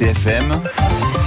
RCFM,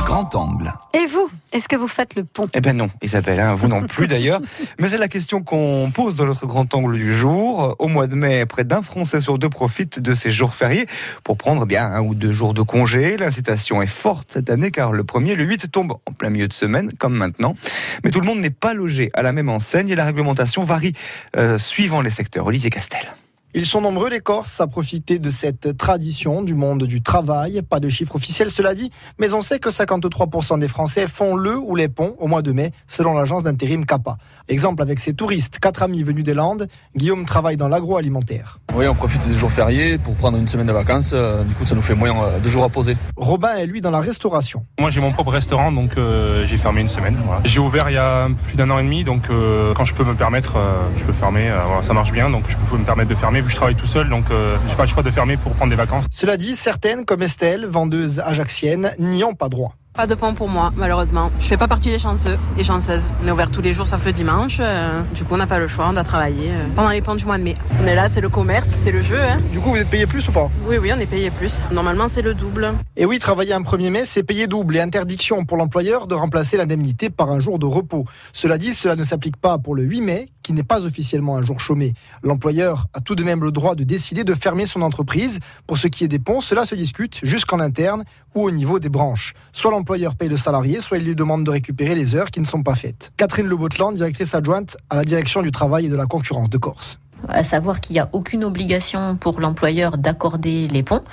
grand angle. Et vous, est-ce que vous faites le pont? Eh ben non, Isabelle, hein, vous non plus d'ailleurs. Mais c'est la question qu'on pose dans notre grand angle du jour. Au mois de mai, près d'un Français sur deux profite de ces jours fériés pour prendre bien un ou deux jours de congé. L'incitation est forte cette année car le premier, le 8, tombe en plein milieu de semaine, comme maintenant. Mais tout le monde n'est pas logé à la même enseigne et la réglementation varie euh, suivant les secteurs. Olivier Castel. Ils sont nombreux les Corses à profiter de cette tradition du monde du travail. Pas de chiffre officiel cela dit, mais on sait que 53% des Français font le ou les ponts au mois de mai, selon l'agence d'intérim CAPA. Exemple avec ses touristes, quatre amis venus des Landes, Guillaume travaille dans l'agroalimentaire. Oui, on profite des jours fériés pour prendre une semaine de vacances. Euh, du coup, ça nous fait moins euh, de jours à poser. Robin est lui dans la restauration. Moi, j'ai mon propre restaurant, donc euh, j'ai fermé une semaine. Voilà. J'ai ouvert il y a plus d'un an et demi, donc euh, quand je peux me permettre, euh, je peux fermer. Euh, voilà, ça marche bien, donc je peux me permettre de fermer vu que je travaille tout seul, donc euh, j'ai pas le choix de fermer pour prendre des vacances. Cela dit, certaines, comme Estelle, vendeuse ajaxienne, n'y ont pas droit. Pas de pont pour moi, malheureusement. Je fais pas partie des chanceux, des chanceuses. On est ouvert tous les jours sauf le dimanche. euh, du coup, on n'a pas le choix, on doit travailler euh, pendant les ponts du mois de mai. On est là, c'est le commerce, c'est le jeu. Hein. Du coup, vous êtes payé plus ou pas? Oui, oui, on est payé plus. Normalement, c'est le double. Et oui, travailler un 1er mai, c'est payer double et interdiction pour l'employeur de remplacer l'indemnité par un jour de repos. Cela dit, cela ne s'applique pas pour le 8 mai, qui n'est pas officiellement un jour chômé. L'employeur a tout de même le droit de décider de fermer son entreprise. Pour ce qui est des ponts, cela se discute jusqu'en interne ou au niveau des branches. Soit l'employeur paye le salarié, soit il lui demande de récupérer les heures qui ne sont pas faites. Catherine Lebotland, directrice adjointe à la direction du travail et de la concurrence de Corse à savoir qu'il n'y a aucune obligation pour l'employeur d'accorder les ponts.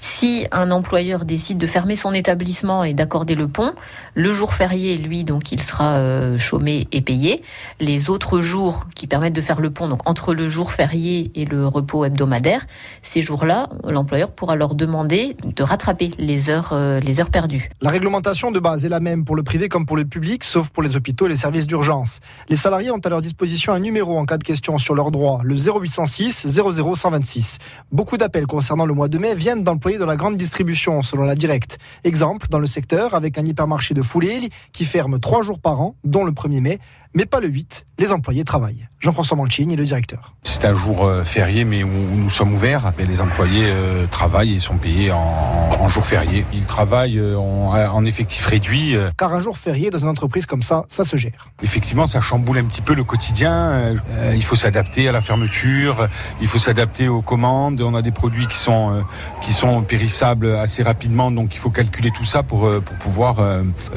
Si un employeur décide de fermer son établissement et d'accorder le pont, le jour férié, lui, donc il sera euh, chômé et payé. Les autres jours qui permettent de faire le pont, donc entre le jour férié et le repos hebdomadaire, ces jours-là, l'employeur pourra leur demander de rattraper les heures, euh, les heures perdues. La réglementation de base est la même pour le privé comme pour le public, sauf pour les hôpitaux et les services d'urgence. Les salariés ont à leur disposition un numéro en cas de question sur leurs droits, 0806 00 126. Beaucoup d'appels concernant le mois de mai viennent d'employés de la grande distribution, selon la directe. Exemple, dans le secteur, avec un hypermarché de Foulé qui ferme trois jours par an, dont le 1er mai, mais pas le 8. Les employés travaillent. Jean-François Mancini, le directeur. C'est un jour euh, férié, mais où nous sommes ouverts. Mais les employés euh, travaillent et sont payés en, en jour férié. Ils travaillent euh, en, en, effectif réduit. Car un jour férié dans une entreprise comme ça, ça se gère. Effectivement, ça chamboule un petit peu le quotidien. Euh, il faut s'adapter à la fermeture, il faut s'adapter aux commandes. On a des produits qui sont, euh, qui sont périssables assez rapidement, donc il faut calculer tout ça pour, pour pouvoir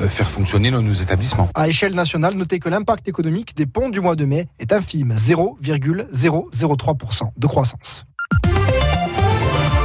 faire fonctionner nos, nos établissements. À échelle nationale, notez que économique des ponts du mois de mai est infime, 0,003% de croissance.